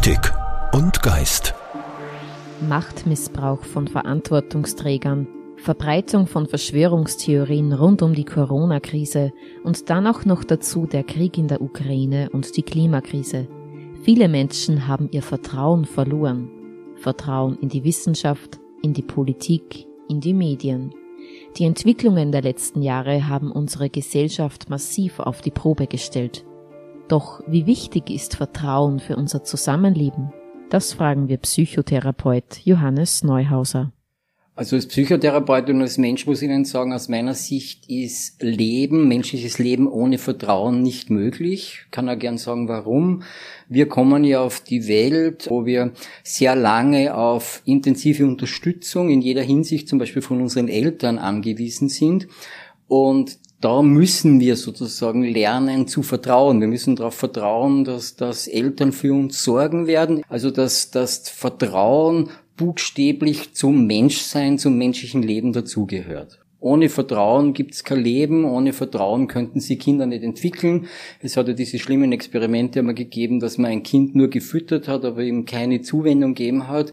Mystik und Geist. Machtmissbrauch von Verantwortungsträgern, Verbreitung von Verschwörungstheorien rund um die Corona-Krise und dann auch noch dazu der Krieg in der Ukraine und die Klimakrise. Viele Menschen haben ihr Vertrauen verloren. Vertrauen in die Wissenschaft, in die Politik, in die Medien. Die Entwicklungen der letzten Jahre haben unsere Gesellschaft massiv auf die Probe gestellt. Doch wie wichtig ist Vertrauen für unser Zusammenleben? Das fragen wir Psychotherapeut Johannes Neuhauser. Also als Psychotherapeut und als Mensch muss ich Ihnen sagen, aus meiner Sicht ist Leben, menschliches Leben ohne Vertrauen nicht möglich. Ich kann auch gern sagen, warum. Wir kommen ja auf die Welt, wo wir sehr lange auf intensive Unterstützung in jeder Hinsicht, zum Beispiel von unseren Eltern, angewiesen sind. Und da müssen wir sozusagen lernen zu vertrauen. Wir müssen darauf vertrauen, dass, dass Eltern für uns sorgen werden. Also dass das Vertrauen buchstäblich zum Menschsein, zum menschlichen Leben dazugehört. Ohne Vertrauen gibt's kein Leben, ohne Vertrauen könnten sie Kinder nicht entwickeln. Es hat ja diese schlimmen Experimente immer gegeben, dass man ein Kind nur gefüttert hat, aber ihm keine Zuwendung gegeben hat.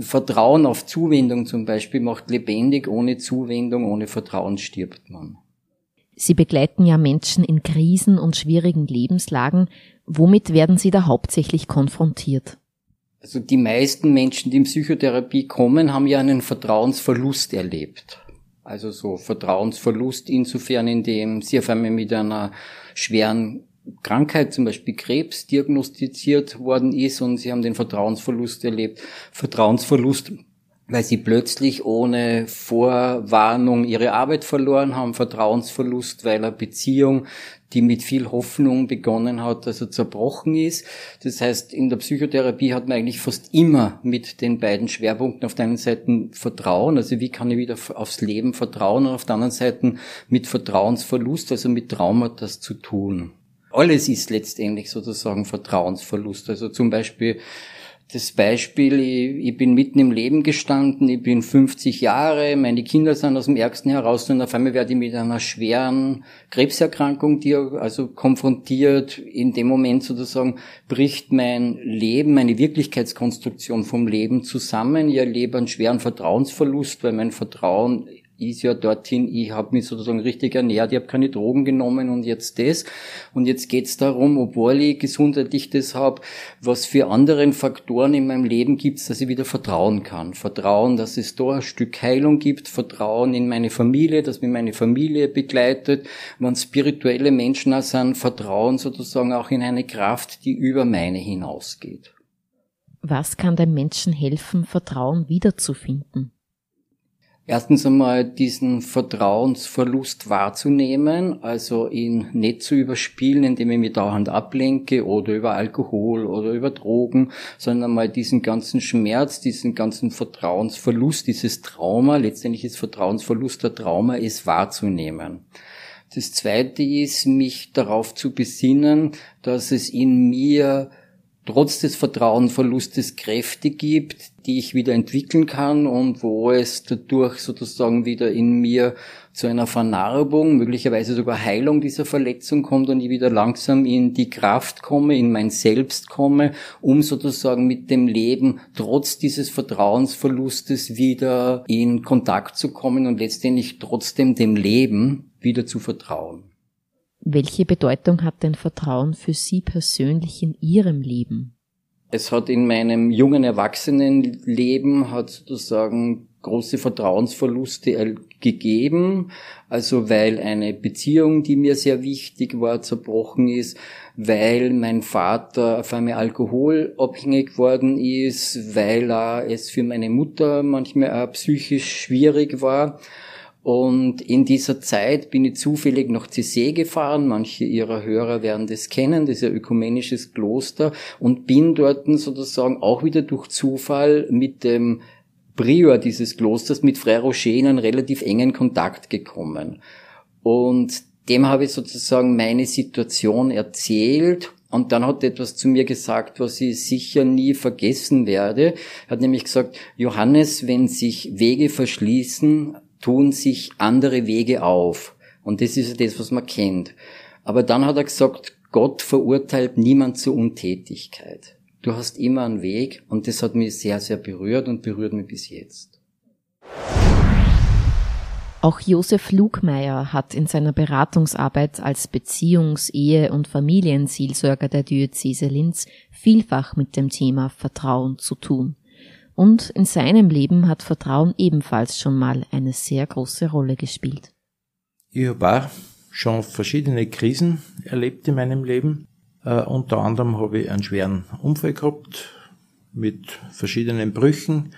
Vertrauen auf Zuwendung zum Beispiel macht lebendig, ohne Zuwendung, ohne Vertrauen stirbt man. Sie begleiten ja Menschen in Krisen und schwierigen Lebenslagen. Womit werden Sie da hauptsächlich konfrontiert? Also die meisten Menschen, die in Psychotherapie kommen, haben ja einen Vertrauensverlust erlebt. Also so Vertrauensverlust insofern, indem sie auf einmal mit einer schweren Krankheit, zum Beispiel Krebs, diagnostiziert worden ist und sie haben den Vertrauensverlust erlebt. Vertrauensverlust weil sie plötzlich ohne Vorwarnung ihre Arbeit verloren haben, Vertrauensverlust, weil eine Beziehung, die mit viel Hoffnung begonnen hat, also zerbrochen ist. Das heißt, in der Psychotherapie hat man eigentlich fast immer mit den beiden Schwerpunkten auf der einen Seite Vertrauen, also wie kann ich wieder aufs Leben vertrauen, und auf der anderen Seite mit Vertrauensverlust, also mit Traumata zu tun. Alles ist letztendlich sozusagen Vertrauensverlust. Also zum Beispiel das Beispiel, ich, ich, bin mitten im Leben gestanden, ich bin 50 Jahre, meine Kinder sind aus dem Ärgsten heraus und auf einmal werde ich mit einer schweren Krebserkrankung die, also konfrontiert. In dem Moment sozusagen bricht mein Leben, meine Wirklichkeitskonstruktion vom Leben zusammen. Ich erlebe einen schweren Vertrauensverlust, weil mein Vertrauen ist ja dorthin, ich habe mich sozusagen richtig ernährt, ich habe keine Drogen genommen und jetzt das. Und jetzt geht's darum, obwohl ich gesundheitlich das habe, was für anderen Faktoren in meinem Leben gibt's, dass ich wieder vertrauen kann. Vertrauen, dass es da ein Stück Heilung gibt, Vertrauen in meine Familie, dass mich meine Familie begleitet. Wenn spirituelle Menschen auch sind, Vertrauen sozusagen auch in eine Kraft, die über meine hinausgeht. Was kann dem Menschen helfen, Vertrauen wiederzufinden? Erstens einmal diesen Vertrauensverlust wahrzunehmen, also ihn nicht zu überspielen, indem ich mich dauernd ablenke oder über Alkohol oder über Drogen, sondern einmal diesen ganzen Schmerz, diesen ganzen Vertrauensverlust, dieses Trauma, letztendlich ist Vertrauensverlust der Trauma, ist wahrzunehmen. Das zweite ist, mich darauf zu besinnen, dass es in mir trotz des Vertrauenverlustes Kräfte gibt, die ich wieder entwickeln kann und wo es dadurch sozusagen wieder in mir zu einer Vernarbung, möglicherweise sogar Heilung dieser Verletzung kommt und ich wieder langsam in die Kraft komme, in mein Selbst komme, um sozusagen mit dem Leben trotz dieses Vertrauensverlustes wieder in Kontakt zu kommen und letztendlich trotzdem dem Leben wieder zu vertrauen. Welche Bedeutung hat denn Vertrauen für Sie persönlich in Ihrem Leben? Es hat in meinem jungen Erwachsenenleben hat sozusagen große Vertrauensverluste gegeben, also weil eine Beziehung, die mir sehr wichtig war, zerbrochen ist, weil mein Vater auf einmal alkoholabhängig worden ist, weil es für meine Mutter manchmal auch psychisch schwierig war und in dieser Zeit bin ich zufällig nach CC gefahren. Manche ihrer Hörer werden das kennen. Das ist ein ökumenisches Kloster. Und bin dort sozusagen auch wieder durch Zufall mit dem Prior dieses Klosters, mit Frère Rocher in einen relativ engen Kontakt gekommen. Und dem habe ich sozusagen meine Situation erzählt und dann hat er etwas zu mir gesagt, was ich sicher nie vergessen werde. Er hat nämlich gesagt, Johannes, wenn sich Wege verschließen, tun sich andere Wege auf. Und das ist das, was man kennt. Aber dann hat er gesagt, Gott verurteilt niemand zur Untätigkeit. du hast immer einen Weg und das hat mich sehr, sehr berührt und berührt mich bis jetzt. Auch Josef Lugmeier hat in seiner Beratungsarbeit als Beziehungs-, Ehe- und Familienseelsorger der Diözese Linz vielfach mit dem Thema Vertrauen zu tun. Und in seinem Leben hat Vertrauen ebenfalls schon mal eine sehr große Rolle gespielt. Ich habe auch schon verschiedene Krisen erlebt in meinem Leben. Uh, unter anderem habe ich einen schweren Unfall gehabt mit verschiedenen Brüchen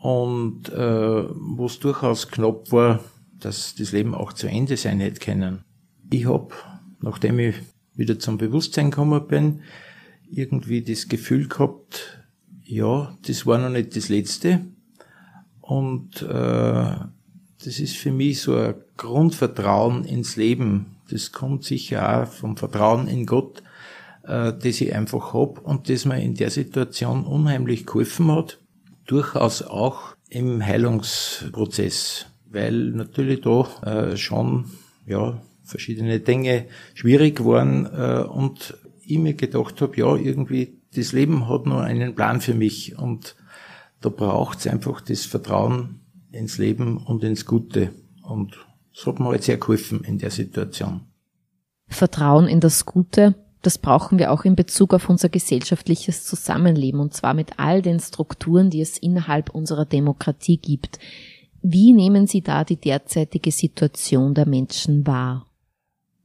und äh, wo es durchaus knapp war, dass das Leben auch zu Ende sein hätte können. Ich habe, nachdem ich wieder zum Bewusstsein gekommen bin, irgendwie das Gefühl gehabt, ja, das war noch nicht das Letzte. Und äh, das ist für mich so ein Grundvertrauen ins Leben. Das kommt sicher auch vom Vertrauen in Gott, äh, das ich einfach hab und das mir in der Situation unheimlich geholfen hat durchaus auch im Heilungsprozess, weil natürlich da äh, schon ja verschiedene Dinge schwierig waren äh, und ich mir gedacht habe, ja irgendwie das Leben hat nur einen Plan für mich und da braucht es einfach das Vertrauen ins Leben und ins Gute und das hat mir halt sehr geholfen in der Situation. Vertrauen in das Gute das brauchen wir auch in Bezug auf unser gesellschaftliches Zusammenleben und zwar mit all den Strukturen, die es innerhalb unserer Demokratie gibt. Wie nehmen Sie da die derzeitige Situation der Menschen wahr?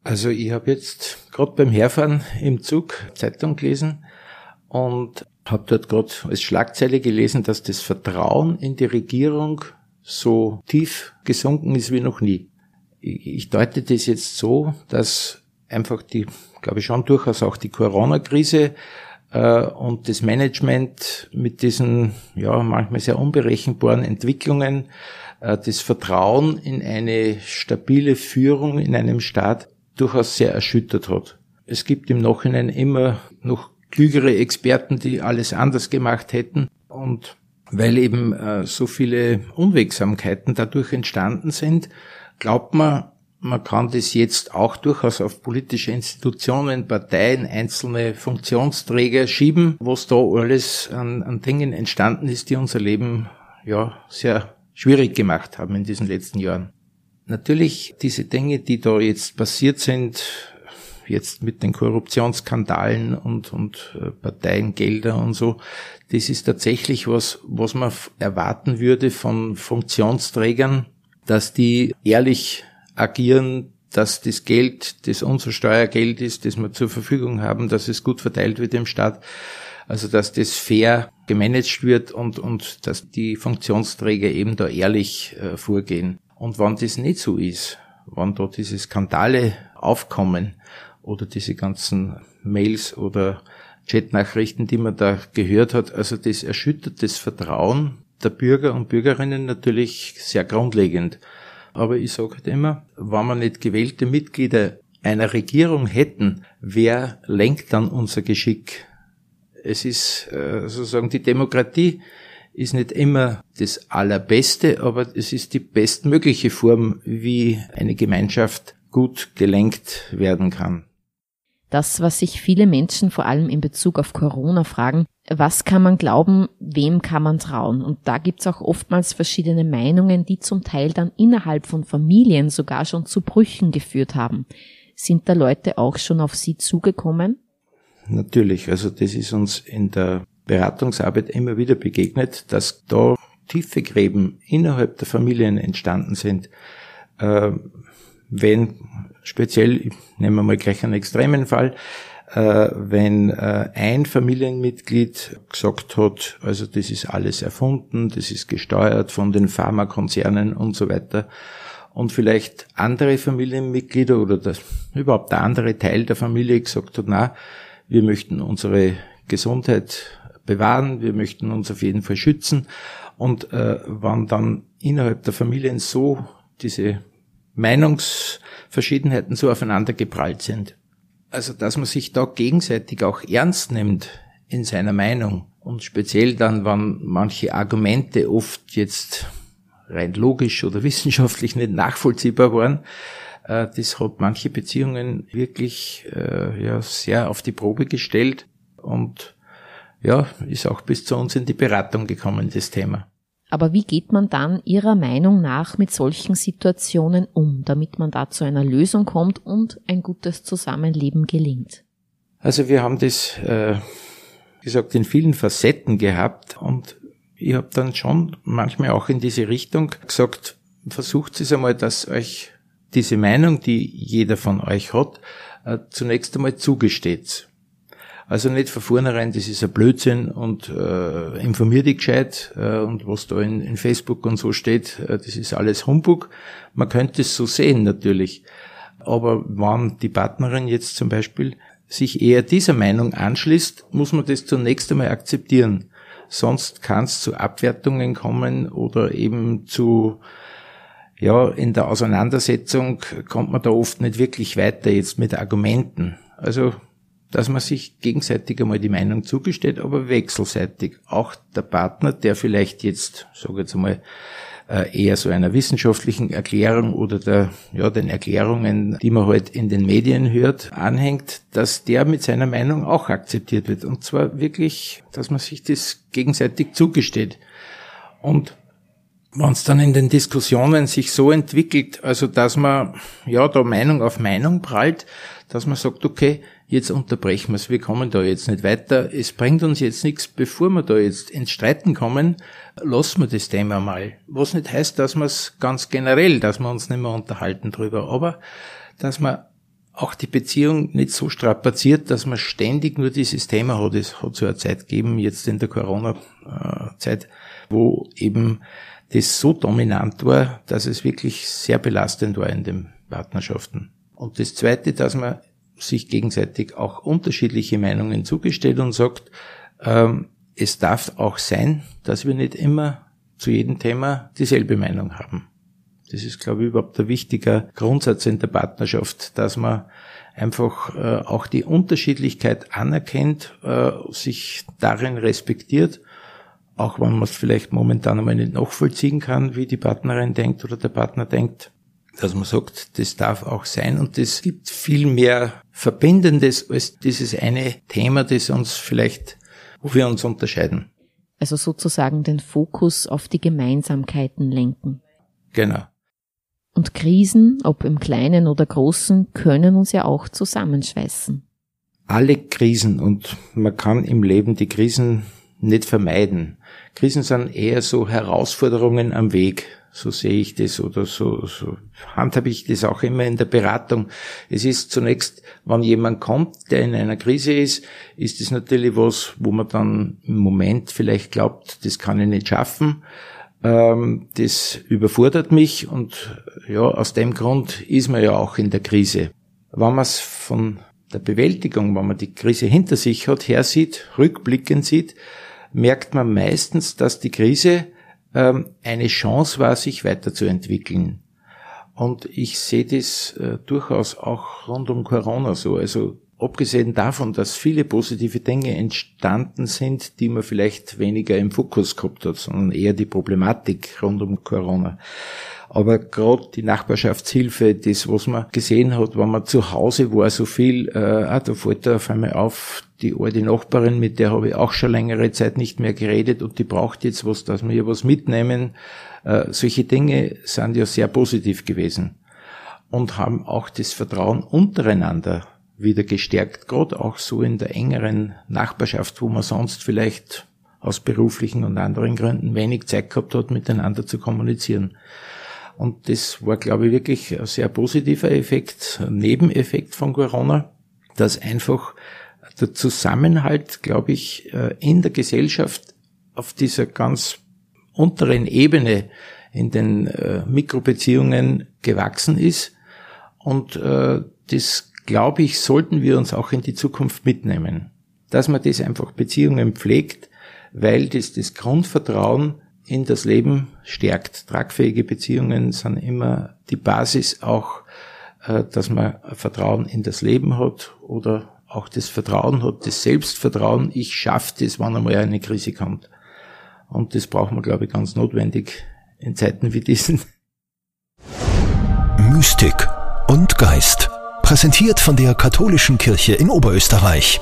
Also ich habe jetzt gerade beim Herfahren im Zug Zeitung gelesen und habe dort gerade als Schlagzeile gelesen, dass das Vertrauen in die Regierung so tief gesunken ist wie noch nie. Ich deute das jetzt so, dass einfach die glaube ich schon durchaus auch die Corona-Krise äh, und das Management mit diesen ja manchmal sehr unberechenbaren Entwicklungen, äh, das Vertrauen in eine stabile Führung in einem Staat durchaus sehr erschüttert hat. Es gibt im Nachhinein immer noch klügere Experten, die alles anders gemacht hätten und weil eben äh, so viele Unwegsamkeiten dadurch entstanden sind, glaubt man, man kann das jetzt auch durchaus auf politische Institutionen, Parteien, einzelne Funktionsträger schieben, was da alles an, an Dingen entstanden ist, die unser Leben ja sehr schwierig gemacht haben in diesen letzten Jahren. Natürlich diese Dinge, die da jetzt passiert sind, jetzt mit den Korruptionsskandalen und, und äh, Parteiengelder und so, das ist tatsächlich was, was man erwarten würde von Funktionsträgern, dass die ehrlich agieren, dass das Geld, das unser Steuergeld ist, das wir zur Verfügung haben, dass es gut verteilt wird im Staat. Also dass das fair gemanagt wird und, und dass die Funktionsträger eben da ehrlich äh, vorgehen. Und wenn das nicht so ist, wenn da diese Skandale aufkommen oder diese ganzen Mails oder Chatnachrichten, die man da gehört hat, also das erschüttert das Vertrauen der Bürger und Bürgerinnen natürlich sehr grundlegend. Aber ich sage halt immer, wenn wir nicht gewählte Mitglieder einer Regierung hätten, wer lenkt dann unser Geschick? Es ist äh, sozusagen die Demokratie ist nicht immer das Allerbeste, aber es ist die bestmögliche Form, wie eine Gemeinschaft gut gelenkt werden kann. Das, was sich viele Menschen vor allem in Bezug auf Corona fragen, was kann man glauben, wem kann man trauen? Und da gibt's auch oftmals verschiedene Meinungen, die zum Teil dann innerhalb von Familien sogar schon zu Brüchen geführt haben. Sind da Leute auch schon auf Sie zugekommen? Natürlich, also das ist uns in der Beratungsarbeit immer wieder begegnet, dass da tiefe Gräben innerhalb der Familien entstanden sind. Äh, wenn speziell, nehmen wir mal gleich einen extremen Fall, äh, wenn äh, ein Familienmitglied gesagt hat, also das ist alles erfunden, das ist gesteuert von den Pharmakonzernen und so weiter, und vielleicht andere Familienmitglieder oder das, überhaupt der andere Teil der Familie gesagt hat, na, wir möchten unsere Gesundheit bewahren, wir möchten uns auf jeden Fall schützen. Und äh, wann dann innerhalb der Familien so diese Meinungsverschiedenheiten so aufeinander geprallt sind, also, dass man sich da gegenseitig auch ernst nimmt in seiner Meinung und speziell dann, wenn manche Argumente oft jetzt rein logisch oder wissenschaftlich nicht nachvollziehbar waren, äh, das hat manche Beziehungen wirklich äh, ja sehr auf die Probe gestellt und ja, ist auch bis zu uns in die Beratung gekommen, das Thema. Aber wie geht man dann Ihrer Meinung nach mit solchen Situationen um, damit man da zu einer Lösung kommt und ein gutes Zusammenleben gelingt? Also wir haben das, äh, gesagt, in vielen Facetten gehabt und ich habe dann schon manchmal auch in diese Richtung gesagt, versucht es einmal, dass euch diese Meinung, die jeder von euch hat, äh, zunächst einmal zugesteht. Also nicht von vornherein, das ist ein Blödsinn und äh, informier dich gescheit äh, und was da in, in, Facebook und so steht, äh, das ist alles Humbug. Man könnte es so sehen natürlich. Aber wenn die Partnerin jetzt zum Beispiel sich eher dieser Meinung anschließt, muss man das zunächst einmal akzeptieren. Sonst kann es zu Abwertungen kommen oder eben zu ja, in der Auseinandersetzung kommt man da oft nicht wirklich weiter jetzt mit Argumenten. Also dass man sich gegenseitig einmal die Meinung zugesteht, aber wechselseitig. Auch der Partner, der vielleicht jetzt, sage jetzt einmal, äh, eher so einer wissenschaftlichen Erklärung oder der, ja, den Erklärungen, die man halt in den Medien hört, anhängt, dass der mit seiner Meinung auch akzeptiert wird. Und zwar wirklich, dass man sich das gegenseitig zugesteht. Und wenn es dann in den Diskussionen sich so entwickelt, also dass man ja da Meinung auf Meinung prallt, dass man sagt, okay, jetzt unterbrechen wir es, wir kommen da jetzt nicht weiter, es bringt uns jetzt nichts, bevor wir da jetzt ins Streiten kommen, lassen wir das Thema mal. Was nicht heißt, dass wir es ganz generell, dass wir uns nicht mehr unterhalten drüber, aber dass man auch die Beziehung nicht so strapaziert, dass man ständig nur dieses Thema hat. Es hat so eine Zeit gegeben, jetzt in der Corona-Zeit, wo eben das so dominant war, dass es wirklich sehr belastend war in den Partnerschaften. Und das Zweite, dass man sich gegenseitig auch unterschiedliche Meinungen zugesteht und sagt, ähm, es darf auch sein, dass wir nicht immer zu jedem Thema dieselbe Meinung haben. Das ist, glaube ich, überhaupt ein wichtiger Grundsatz in der Partnerschaft, dass man einfach äh, auch die Unterschiedlichkeit anerkennt, äh, sich darin respektiert, auch wenn man es vielleicht momentan einmal nicht nachvollziehen kann, wie die Partnerin denkt oder der Partner denkt dass man sagt, das darf auch sein und das gibt viel mehr Verbindendes als dieses eine Thema, das uns vielleicht, wo wir uns unterscheiden. Also sozusagen den Fokus auf die Gemeinsamkeiten lenken. Genau. Und Krisen, ob im Kleinen oder Großen, können uns ja auch zusammenschweißen. Alle Krisen und man kann im Leben die Krisen nicht vermeiden. Krisen sind eher so Herausforderungen am Weg, so sehe ich das oder so, so handhabe ich das auch immer in der Beratung. Es ist zunächst, wenn jemand kommt, der in einer Krise ist, ist es natürlich was, wo man dann im Moment vielleicht glaubt, das kann ich nicht schaffen. Ähm, das überfordert mich und ja, aus dem Grund ist man ja auch in der Krise. Wenn man es von der Bewältigung, wenn man die Krise hinter sich hat, her sieht, rückblickend sieht, merkt man meistens, dass die Krise eine Chance war, sich weiterzuentwickeln. Und ich sehe das äh, durchaus auch rund um Corona so. Also abgesehen davon, dass viele positive Dinge entstanden sind, die man vielleicht weniger im Fokus gehabt hat, sondern eher die Problematik rund um Corona. Aber gerade die Nachbarschaftshilfe, das, was man gesehen hat, wenn man zu Hause war, so viel, äh, ah, da fällt da auf einmal auf, die alte Nachbarin, mit der habe ich auch schon längere Zeit nicht mehr geredet und die braucht jetzt was, dass wir ihr was mitnehmen. Äh, solche Dinge sind ja sehr positiv gewesen und haben auch das Vertrauen untereinander wieder gestärkt, gerade auch so in der engeren Nachbarschaft, wo man sonst vielleicht aus beruflichen und anderen Gründen wenig Zeit gehabt hat, miteinander zu kommunizieren. Und das war, glaube ich, wirklich ein sehr positiver Effekt, Nebeneffekt von Corona, dass einfach der Zusammenhalt, glaube ich, äh, in der Gesellschaft auf dieser ganz unteren Ebene in den äh, Mikrobeziehungen gewachsen ist. Und äh, das, glaube ich, sollten wir uns auch in die Zukunft mitnehmen. Dass man das einfach Beziehungen pflegt, weil das das Grundvertrauen in das Leben stärkt. Tragfähige Beziehungen sind immer die Basis auch, äh, dass man Vertrauen in das Leben hat oder auch das Vertrauen hat, das Selbstvertrauen, ich schaffe das, wann einmal eine Krise kommt. Und das braucht man, glaube ich, ganz notwendig in Zeiten wie diesen. Mystik und Geist. Präsentiert von der Katholischen Kirche in Oberösterreich.